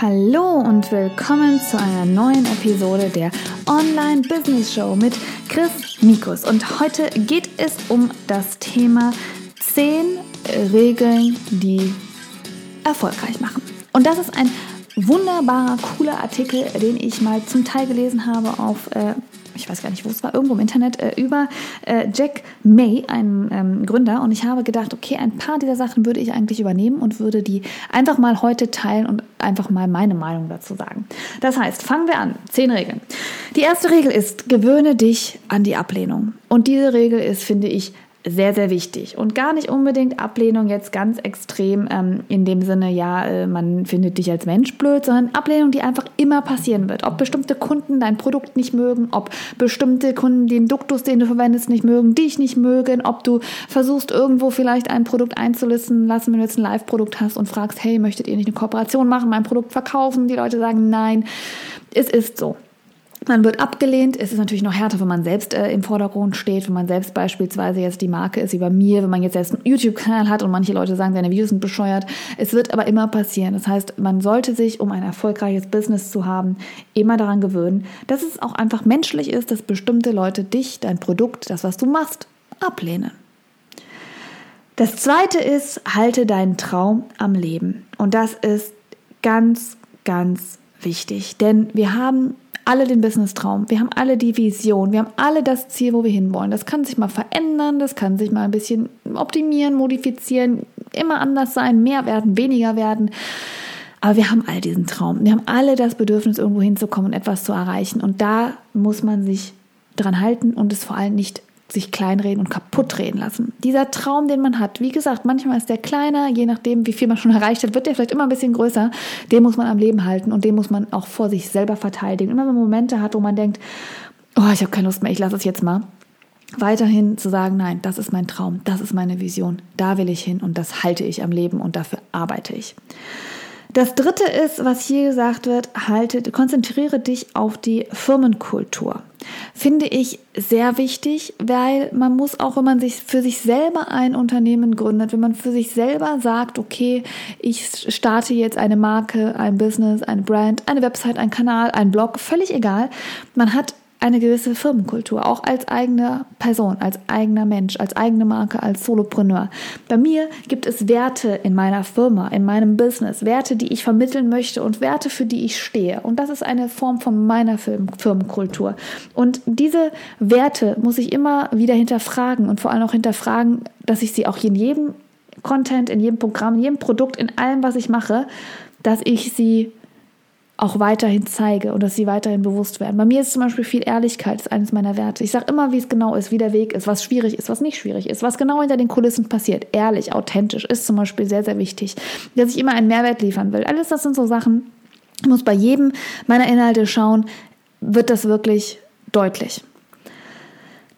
Hallo und willkommen zu einer neuen Episode der Online Business Show mit Chris Mikus. Und heute geht es um das Thema 10 Regeln, die erfolgreich machen. Und das ist ein wunderbarer, cooler Artikel, den ich mal zum Teil gelesen habe auf äh, ich weiß gar nicht, wo es war, irgendwo im Internet, äh, über äh, Jack May, einen ähm, Gründer. Und ich habe gedacht, okay, ein paar dieser Sachen würde ich eigentlich übernehmen und würde die einfach mal heute teilen und einfach mal meine Meinung dazu sagen. Das heißt, fangen wir an. Zehn Regeln. Die erste Regel ist, gewöhne dich an die Ablehnung. Und diese Regel ist, finde ich, sehr, sehr wichtig. Und gar nicht unbedingt Ablehnung jetzt ganz extrem ähm, in dem Sinne, ja, äh, man findet dich als Mensch blöd, sondern Ablehnung, die einfach immer passieren wird. Ob bestimmte Kunden dein Produkt nicht mögen, ob bestimmte Kunden den Duktus, den du verwendest, nicht mögen, dich nicht mögen, ob du versuchst, irgendwo vielleicht ein Produkt einzulisten lassen, wenn du jetzt ein Live-Produkt hast und fragst, hey, möchtet ihr nicht eine Kooperation machen, mein Produkt verkaufen? Die Leute sagen nein. Es ist so. Man wird abgelehnt. Es ist natürlich noch härter, wenn man selbst äh, im Vordergrund steht, wenn man selbst beispielsweise jetzt die Marke ist wie bei mir, wenn man jetzt selbst einen YouTube-Kanal hat und manche Leute sagen, seine Videos sind bescheuert. Es wird aber immer passieren. Das heißt, man sollte sich, um ein erfolgreiches Business zu haben, immer daran gewöhnen, dass es auch einfach menschlich ist, dass bestimmte Leute dich, dein Produkt, das, was du machst, ablehnen. Das zweite ist, halte deinen Traum am Leben. Und das ist ganz, ganz wichtig. Denn wir haben alle den Business-Traum, wir haben alle die Vision, wir haben alle das Ziel, wo wir hinwollen. Das kann sich mal verändern, das kann sich mal ein bisschen optimieren, modifizieren, immer anders sein, mehr werden, weniger werden. Aber wir haben all diesen Traum. Wir haben alle das Bedürfnis, irgendwo hinzukommen und etwas zu erreichen. Und da muss man sich dran halten und es vor allem nicht sich kleinreden und kaputt reden lassen. Dieser Traum, den man hat, wie gesagt, manchmal ist der kleiner, je nachdem, wie viel man schon erreicht hat, wird der vielleicht immer ein bisschen größer. Den muss man am Leben halten und den muss man auch vor sich selber verteidigen. Immer wenn man Momente hat, wo man denkt, oh, ich habe keine Lust mehr, ich lasse es jetzt mal. Weiterhin zu sagen, nein, das ist mein Traum, das ist meine Vision, da will ich hin und das halte ich am Leben und dafür arbeite ich. Das dritte ist, was hier gesagt wird, halte, konzentriere dich auf die Firmenkultur. Finde ich sehr wichtig, weil man muss auch, wenn man sich für sich selber ein Unternehmen gründet, wenn man für sich selber sagt, okay, ich starte jetzt eine Marke, ein Business, eine Brand, eine Website, ein Kanal, ein Blog, völlig egal. Man hat eine gewisse Firmenkultur, auch als eigene Person, als eigener Mensch, als eigene Marke, als Solopreneur. Bei mir gibt es Werte in meiner Firma, in meinem Business, Werte, die ich vermitteln möchte und Werte, für die ich stehe. Und das ist eine Form von meiner Firmenkultur. Und diese Werte muss ich immer wieder hinterfragen und vor allem auch hinterfragen, dass ich sie auch in jedem Content, in jedem Programm, in jedem Produkt, in allem, was ich mache, dass ich sie auch weiterhin zeige und dass sie weiterhin bewusst werden. Bei mir ist zum Beispiel viel Ehrlichkeit, ist eines meiner Werte. Ich sage immer, wie es genau ist, wie der Weg ist, was schwierig ist, was nicht schwierig ist, was genau hinter den Kulissen passiert. Ehrlich, authentisch ist zum Beispiel sehr, sehr wichtig. Dass ich immer einen Mehrwert liefern will. Alles das sind so Sachen, ich muss bei jedem meiner Inhalte schauen, wird das wirklich deutlich.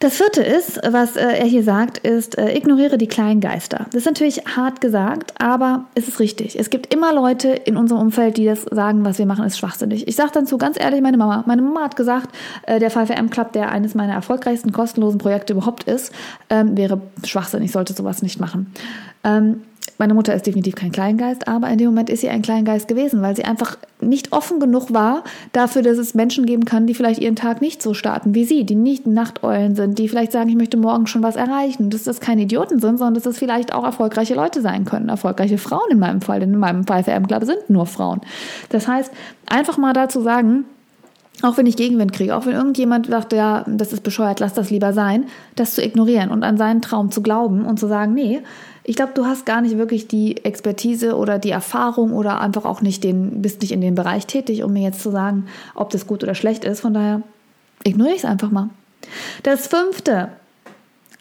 Das vierte ist, was äh, er hier sagt, ist, äh, ignoriere die kleinen Geister. Das ist natürlich hart gesagt, aber es ist richtig. Es gibt immer Leute in unserem Umfeld, die das sagen, was wir machen, ist schwachsinnig. Ich sage dann zu ganz ehrlich meine Mama. Meine Mama hat gesagt, äh, der 5M Club, der eines meiner erfolgreichsten kostenlosen Projekte überhaupt ist, ähm, wäre schwachsinnig, sollte sowas nicht machen. Ähm, meine Mutter ist definitiv kein Kleingeist, aber in dem Moment ist sie ein Kleingeist gewesen, weil sie einfach nicht offen genug war dafür, dass es Menschen geben kann, die vielleicht ihren Tag nicht so starten wie sie, die nicht Nachteulen sind, die vielleicht sagen, ich möchte morgen schon was erreichen. Dass das keine Idioten sind, sondern dass das vielleicht auch erfolgreiche Leute sein können, erfolgreiche Frauen in meinem Fall, denn in meinem Fall für M Club sind nur Frauen. Das heißt, einfach mal dazu sagen, auch wenn ich Gegenwind kriege, auch wenn irgendjemand sagt, ja, das ist bescheuert, lass das lieber sein, das zu ignorieren und an seinen Traum zu glauben und zu sagen, nee, ich glaube, du hast gar nicht wirklich die Expertise oder die Erfahrung oder einfach auch nicht den, bist nicht in dem Bereich tätig, um mir jetzt zu sagen, ob das gut oder schlecht ist. Von daher ignoriere ich es einfach mal. Das fünfte,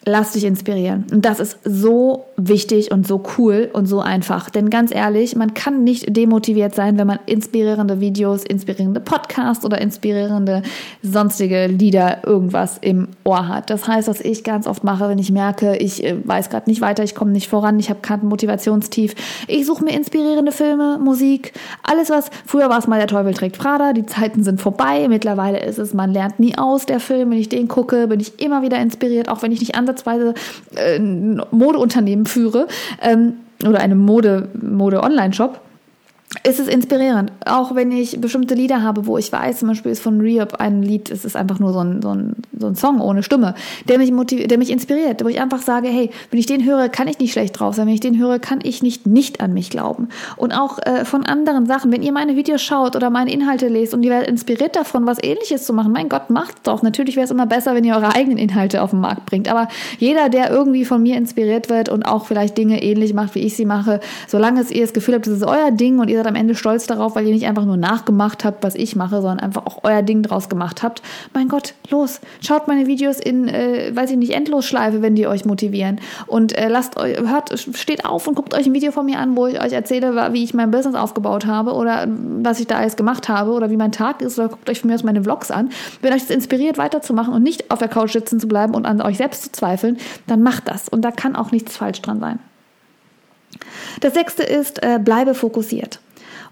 Lass dich inspirieren. Und das ist so wichtig und so cool und so einfach. Denn ganz ehrlich, man kann nicht demotiviert sein, wenn man inspirierende Videos, inspirierende Podcasts oder inspirierende sonstige Lieder irgendwas im Ohr hat. Das heißt, was ich ganz oft mache, wenn ich merke, ich äh, weiß gerade nicht weiter, ich komme nicht voran, ich habe kein Motivationstief. Ich suche mir inspirierende Filme, Musik, alles was, früher war es mal der Teufel trägt Prada, die Zeiten sind vorbei. Mittlerweile ist es, man lernt nie aus, der Film. Wenn ich den gucke, bin ich immer wieder inspiriert, auch wenn ich nicht ansatzweise äh, ein Modeunternehmen führe ähm, oder eine Mode, Mode-Online-Shop. Ist es inspirierend. Auch wenn ich bestimmte Lieder habe, wo ich weiß, zum Beispiel ist von Reop ein Lied, es ist einfach nur so ein, so ein, so ein Song ohne Stimme, der mich, der mich inspiriert, wo ich einfach sage, hey, wenn ich den höre, kann ich nicht schlecht drauf sein. Wenn ich den höre, kann ich nicht nicht an mich glauben. Und auch äh, von anderen Sachen, wenn ihr meine Videos schaut oder meine Inhalte lest und ihr werdet inspiriert davon, was ähnliches zu machen, mein Gott, macht's doch. Natürlich wäre es immer besser, wenn ihr eure eigenen Inhalte auf den Markt bringt. Aber jeder, der irgendwie von mir inspiriert wird und auch vielleicht Dinge ähnlich macht, wie ich sie mache, solange es ihr das Gefühl habt, das ist euer Ding und ihr seid am Ende stolz darauf, weil ihr nicht einfach nur nachgemacht habt, was ich mache, sondern einfach auch euer Ding draus gemacht habt. Mein Gott, los, schaut meine Videos in, äh, weiß ich nicht, Endlosschleife, wenn die euch motivieren. Und äh, lasst euch, hört, steht auf und guckt euch ein Video von mir an, wo ich euch erzähle, wie ich mein Business aufgebaut habe oder was ich da alles gemacht habe oder wie mein Tag ist oder guckt euch von mir aus meine Vlogs an. Wenn euch das inspiriert, weiterzumachen und nicht auf der Couch sitzen zu bleiben und an euch selbst zu zweifeln, dann macht das. Und da kann auch nichts falsch dran sein. Das sechste ist, äh, bleibe fokussiert.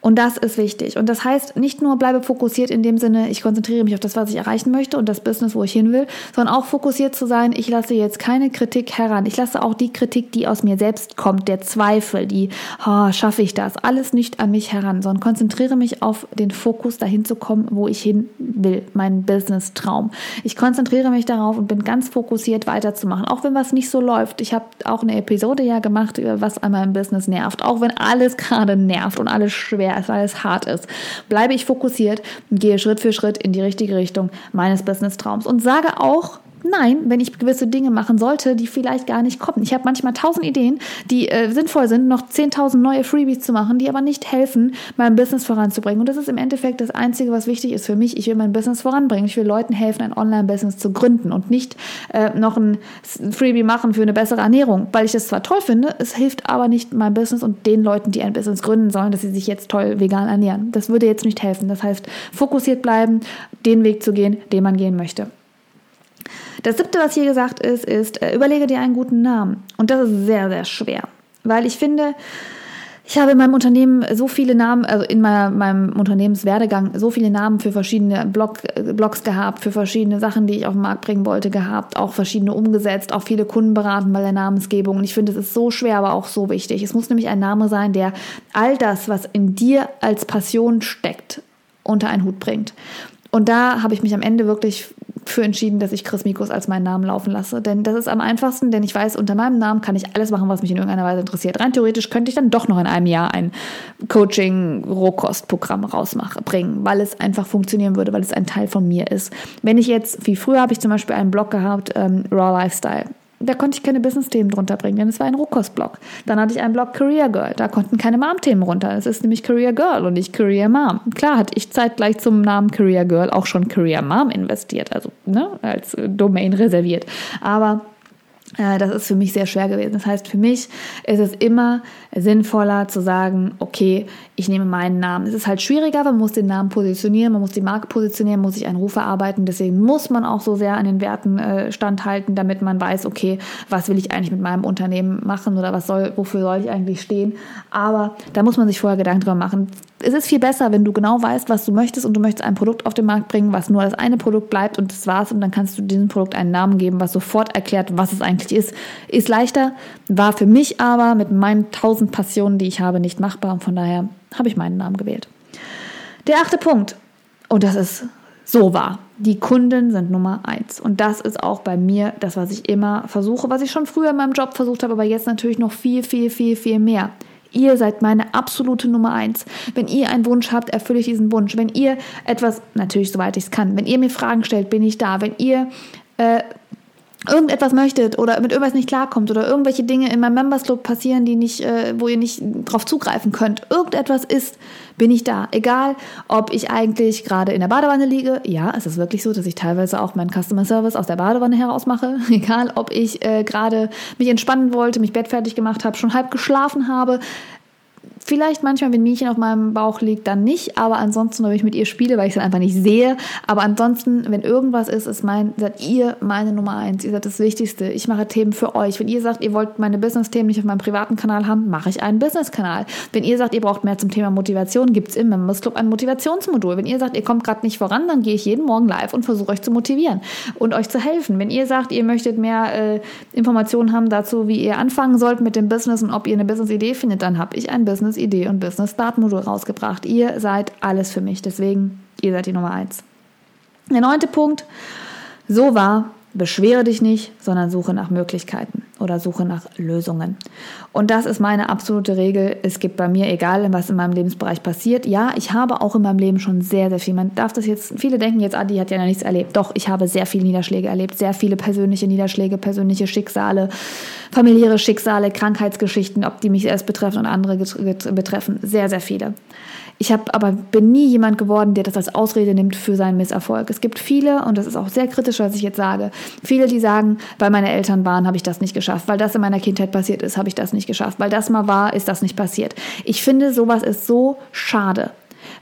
Und das ist wichtig. Und das heißt, nicht nur bleibe fokussiert in dem Sinne, ich konzentriere mich auf das, was ich erreichen möchte und das Business, wo ich hin will, sondern auch fokussiert zu sein, ich lasse jetzt keine Kritik heran. Ich lasse auch die Kritik, die aus mir selbst kommt, der Zweifel, die, oh, schaffe ich das, alles nicht an mich heran, sondern konzentriere mich auf den Fokus, dahin zu kommen, wo ich hin will, meinen Business-Traum. Ich konzentriere mich darauf und bin ganz fokussiert weiterzumachen, auch wenn was nicht so läuft. Ich habe auch eine Episode ja gemacht, über was an meinem Business nervt, auch wenn alles gerade nervt und alles schwer schwer ist, weil es hart ist, bleibe ich fokussiert und gehe Schritt für Schritt in die richtige Richtung meines Business-Traums und sage auch, Nein, wenn ich gewisse Dinge machen sollte, die vielleicht gar nicht kommen. Ich habe manchmal tausend Ideen, die äh, sinnvoll sind, noch zehntausend neue Freebies zu machen, die aber nicht helfen, mein Business voranzubringen. Und das ist im Endeffekt das Einzige, was wichtig ist für mich. Ich will mein Business voranbringen. Ich will Leuten helfen, ein Online-Business zu gründen und nicht äh, noch ein Freebie machen für eine bessere Ernährung, weil ich das zwar toll finde, es hilft aber nicht meinem Business und den Leuten, die ein Business gründen sollen, dass sie sich jetzt toll vegan ernähren. Das würde jetzt nicht helfen. Das heißt, fokussiert bleiben, den Weg zu gehen, den man gehen möchte. Das siebte, was hier gesagt ist, ist, äh, überlege dir einen guten Namen. Und das ist sehr, sehr schwer. Weil ich finde, ich habe in meinem Unternehmen so viele Namen, also in meiner, meinem Unternehmenswerdegang so viele Namen für verschiedene Blog, äh, Blogs gehabt, für verschiedene Sachen, die ich auf den Markt bringen wollte, gehabt, auch verschiedene umgesetzt, auch viele Kunden beraten bei der Namensgebung. Und ich finde, es ist so schwer, aber auch so wichtig. Es muss nämlich ein Name sein, der all das, was in dir als Passion steckt, unter einen Hut bringt. Und da habe ich mich am Ende wirklich für entschieden, dass ich Chris Mikus als meinen Namen laufen lasse. Denn das ist am einfachsten, denn ich weiß, unter meinem Namen kann ich alles machen, was mich in irgendeiner Weise interessiert. Rein theoretisch könnte ich dann doch noch in einem Jahr ein Coaching-Rohkostprogramm rausbringen, weil es einfach funktionieren würde, weil es ein Teil von mir ist. Wenn ich jetzt, wie früher habe ich zum Beispiel einen Blog gehabt, ähm, Raw Lifestyle da konnte ich keine Business-Themen drunter bringen, denn es war ein Rohkost-Blog. Dann hatte ich einen Blog Career Girl, da konnten keine Mom-Themen runter. Es ist nämlich Career Girl und nicht Career Mom. Klar hatte ich zeitgleich zum Namen Career Girl auch schon Career Mom investiert, also ne, als Domain reserviert. Aber äh, das ist für mich sehr schwer gewesen. Das heißt, für mich ist es immer sinnvoller zu sagen, okay, ich nehme meinen Namen. Es ist halt schwieriger, man muss den Namen positionieren, man muss die Marke positionieren, muss sich einen Ruf erarbeiten. Deswegen muss man auch so sehr an den Werten äh, standhalten, damit man weiß, okay, was will ich eigentlich mit meinem Unternehmen machen oder was soll, wofür soll ich eigentlich stehen. Aber da muss man sich vorher Gedanken drüber machen. Es ist viel besser, wenn du genau weißt, was du möchtest und du möchtest ein Produkt auf den Markt bringen, was nur das eine Produkt bleibt und das war's und dann kannst du diesem Produkt einen Namen geben, was sofort erklärt, was es eigentlich ist. Ist leichter, war für mich aber mit meinen tausend Passionen, die ich habe, nicht machbar und von daher habe ich meinen Namen gewählt. Der achte Punkt, und das ist so wahr. Die Kunden sind Nummer eins. Und das ist auch bei mir das, was ich immer versuche, was ich schon früher in meinem Job versucht habe, aber jetzt natürlich noch viel, viel, viel, viel mehr. Ihr seid meine absolute Nummer eins. Wenn ihr einen Wunsch habt, erfülle ich diesen Wunsch. Wenn ihr etwas, natürlich soweit ich es kann, wenn ihr mir Fragen stellt, bin ich da. Wenn ihr äh, irgendetwas möchtet oder mit irgendwas nicht klarkommt oder irgendwelche Dinge in meinem Members Club passieren, die nicht, äh, wo ihr nicht drauf zugreifen könnt, irgendetwas ist, bin ich da. Egal, ob ich eigentlich gerade in der Badewanne liege. Ja, es ist wirklich so, dass ich teilweise auch meinen Customer Service aus der Badewanne heraus mache. Egal, ob ich äh, gerade mich entspannen wollte, mich bettfertig gemacht habe, schon halb geschlafen habe. Vielleicht manchmal, wenn Mädchen auf meinem Bauch liegt, dann nicht, aber ansonsten, wenn ich mit ihr spiele, weil ich es dann einfach nicht sehe. Aber ansonsten, wenn irgendwas ist, ist mein, seid ihr meine Nummer eins. Ihr seid das Wichtigste. Ich mache Themen für euch. Wenn ihr sagt, ihr wollt meine Business-Themen nicht auf meinem privaten Kanal haben, mache ich einen Business-Kanal. Wenn ihr sagt, ihr braucht mehr zum Thema Motivation, gibt es im Members Club ein Motivationsmodul. Wenn ihr sagt, ihr kommt gerade nicht voran, dann gehe ich jeden Morgen live und versuche euch zu motivieren und euch zu helfen. Wenn ihr sagt, ihr möchtet mehr äh, Informationen haben dazu, wie ihr anfangen sollt mit dem Business und ob ihr eine Business-Idee findet, dann habe ich ein Business Business-Idee und Business-Start-Modul rausgebracht. Ihr seid alles für mich, deswegen ihr seid die Nummer eins. Der neunte Punkt, so war, beschwere dich nicht, sondern suche nach Möglichkeiten oder suche nach Lösungen. Und das ist meine absolute Regel. Es gibt bei mir, egal was in meinem Lebensbereich passiert, ja, ich habe auch in meinem Leben schon sehr, sehr viel. Man darf das jetzt, viele denken jetzt, Adi hat ja noch nichts erlebt. Doch, ich habe sehr viele Niederschläge erlebt, sehr viele persönliche Niederschläge, persönliche Schicksale, familiäre Schicksale, Krankheitsgeschichten, ob die mich erst betreffen und andere betreffen. Sehr, sehr viele. Ich habe aber bin nie jemand geworden, der das als Ausrede nimmt für seinen Misserfolg. Es gibt viele, und das ist auch sehr kritisch, was ich jetzt sage, viele, die sagen, weil meine Eltern waren, habe ich das nicht geschafft, weil das in meiner Kindheit passiert ist, habe ich das nicht geschafft, weil das mal war, ist das nicht passiert. Ich finde, sowas ist so schade.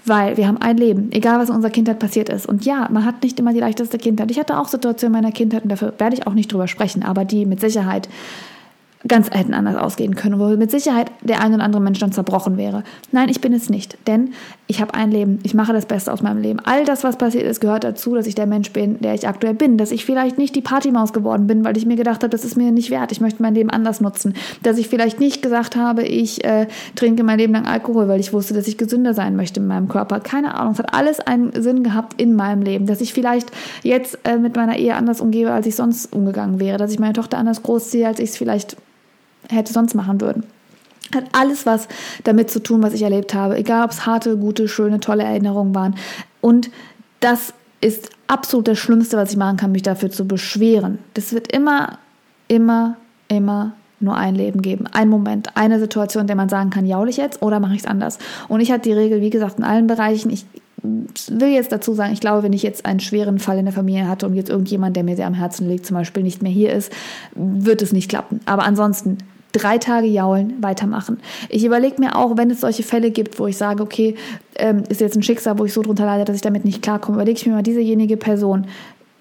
Weil wir haben ein Leben, egal was in unserer Kindheit passiert ist. Und ja, man hat nicht immer die leichteste Kindheit. Ich hatte auch Situationen in meiner Kindheit und dafür werde ich auch nicht drüber sprechen, aber die mit Sicherheit ganz hätten anders ausgehen können, wo mit Sicherheit der ein oder andere Mensch dann zerbrochen wäre. Nein, ich bin es nicht, denn ich habe ein Leben, ich mache das Beste aus meinem Leben. All das, was passiert ist, gehört dazu, dass ich der Mensch bin, der ich aktuell bin, dass ich vielleicht nicht die Partymaus geworden bin, weil ich mir gedacht habe, das ist mir nicht wert, ich möchte mein Leben anders nutzen, dass ich vielleicht nicht gesagt habe, ich äh, trinke mein Leben lang Alkohol, weil ich wusste, dass ich gesünder sein möchte in meinem Körper. Keine Ahnung, es hat alles einen Sinn gehabt in meinem Leben, dass ich vielleicht jetzt äh, mit meiner Ehe anders umgebe, als ich sonst umgegangen wäre, dass ich meine Tochter anders großziehe, als ich es vielleicht hätte sonst machen würden. Hat alles was damit zu tun, was ich erlebt habe, egal ob es harte, gute, schöne, tolle Erinnerungen waren. Und das ist absolut das Schlimmste, was ich machen kann, mich dafür zu beschweren. Das wird immer, immer, immer nur ein Leben geben. Ein Moment, eine Situation, in der man sagen kann, jaul ich jetzt oder mache ich es anders. Und ich hatte die Regel, wie gesagt, in allen Bereichen. Ich will jetzt dazu sagen, ich glaube, wenn ich jetzt einen schweren Fall in der Familie hatte und jetzt irgendjemand, der mir sehr am Herzen liegt, zum Beispiel nicht mehr hier ist, wird es nicht klappen. Aber ansonsten drei Tage jaulen, weitermachen. Ich überlege mir auch, wenn es solche Fälle gibt, wo ich sage, okay, ähm, ist jetzt ein Schicksal, wo ich so drunter leide, dass ich damit nicht klarkomme, überlege ich mir mal, diesejenige Person,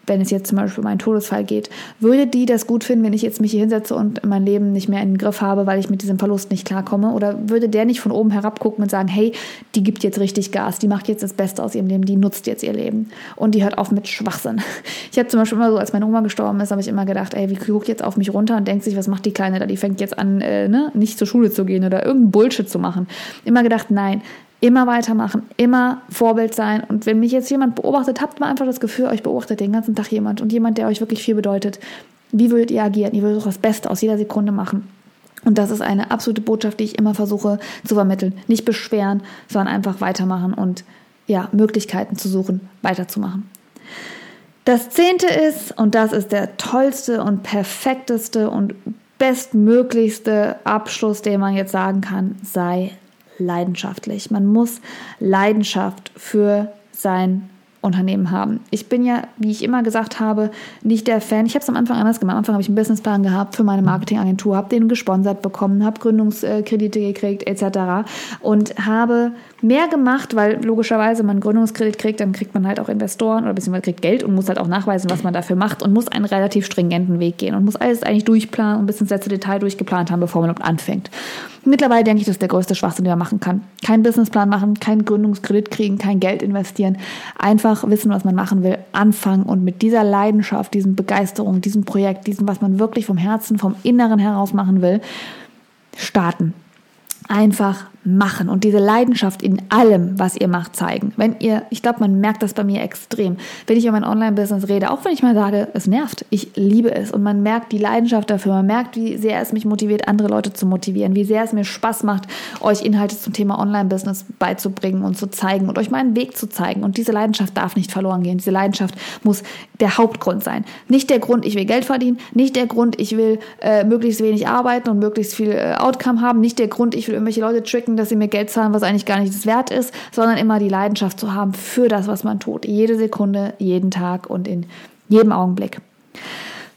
wenn es jetzt zum Beispiel um einen Todesfall geht, würde die das gut finden, wenn ich jetzt mich hier hinsetze und mein Leben nicht mehr in den Griff habe, weil ich mit diesem Verlust nicht klarkomme? Oder würde der nicht von oben herab gucken und sagen, hey, die gibt jetzt richtig Gas, die macht jetzt das Beste aus ihrem Leben, die nutzt jetzt ihr Leben und die hört auf mit Schwachsinn. Ich habe zum Beispiel immer so, als meine Oma gestorben ist, habe ich immer gedacht, ey, wie guckt jetzt auf mich runter und denkt sich, was macht die Kleine da? Die fängt jetzt an, äh, ne, nicht zur Schule zu gehen oder irgendeinen Bullshit zu machen. Immer gedacht, nein, Immer weitermachen, immer Vorbild sein. Und wenn mich jetzt jemand beobachtet, habt mal einfach das Gefühl, euch beobachtet den ganzen Tag jemand und jemand, der euch wirklich viel bedeutet. Wie würdet ihr agieren? Ihr würdet doch das Beste aus jeder Sekunde machen. Und das ist eine absolute Botschaft, die ich immer versuche zu vermitteln. Nicht beschweren, sondern einfach weitermachen und ja, Möglichkeiten zu suchen, weiterzumachen. Das zehnte ist, und das ist der tollste und perfekteste und bestmöglichste Abschluss, den man jetzt sagen kann, sei leidenschaftlich. Man muss Leidenschaft für sein Unternehmen haben. Ich bin ja, wie ich immer gesagt habe, nicht der Fan. Ich habe es am Anfang anders gemacht. Am Anfang habe ich einen Businessplan gehabt für meine Marketingagentur, habe den gesponsert bekommen, habe Gründungskredite gekriegt etc. und habe mehr gemacht, weil logischerweise man Gründungskredit kriegt, dann kriegt man halt auch Investoren oder beziehungsweise kriegt Geld und muss halt auch nachweisen, was man dafür macht und muss einen relativ stringenten Weg gehen und muss alles eigentlich durchplanen und bis ins letzte Detail durchgeplant haben, bevor man überhaupt anfängt. Mittlerweile denke ich, das ist der größte Schwachsinn, den man machen kann. Keinen Businessplan machen, keinen Gründungskredit kriegen, kein Geld investieren. Einfach wissen, was man machen will, anfangen und mit dieser Leidenschaft, diesem Begeisterung, diesem Projekt, diesem, was man wirklich vom Herzen, vom Inneren heraus machen will, starten einfach machen und diese Leidenschaft in allem, was ihr macht, zeigen. Wenn ihr, ich glaube, man merkt das bei mir extrem, wenn ich über mein Online-Business rede, auch wenn ich mal sage, es nervt, ich liebe es und man merkt die Leidenschaft dafür, man merkt, wie sehr es mich motiviert, andere Leute zu motivieren, wie sehr es mir Spaß macht, euch Inhalte zum Thema Online-Business beizubringen und zu zeigen und euch meinen Weg zu zeigen. Und diese Leidenschaft darf nicht verloren gehen. Diese Leidenschaft muss der Hauptgrund sein. Nicht der Grund, ich will Geld verdienen, nicht der Grund, ich will äh, möglichst wenig arbeiten und möglichst viel äh, Outcome haben, nicht der Grund, ich will irgendwelche Leute tricken, dass sie mir Geld zahlen, was eigentlich gar nicht das wert ist, sondern immer die Leidenschaft zu haben für das, was man tut. Jede Sekunde, jeden Tag und in jedem Augenblick.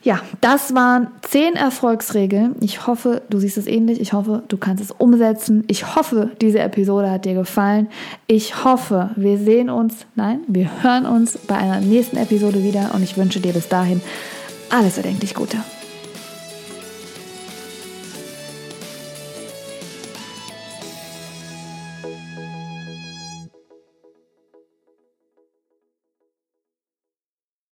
Ja, das waren zehn Erfolgsregeln. Ich hoffe, du siehst es ähnlich. Ich hoffe, du kannst es umsetzen. Ich hoffe, diese Episode hat dir gefallen. Ich hoffe, wir sehen uns, nein, wir hören uns bei einer nächsten Episode wieder und ich wünsche dir bis dahin alles erdenklich Gute.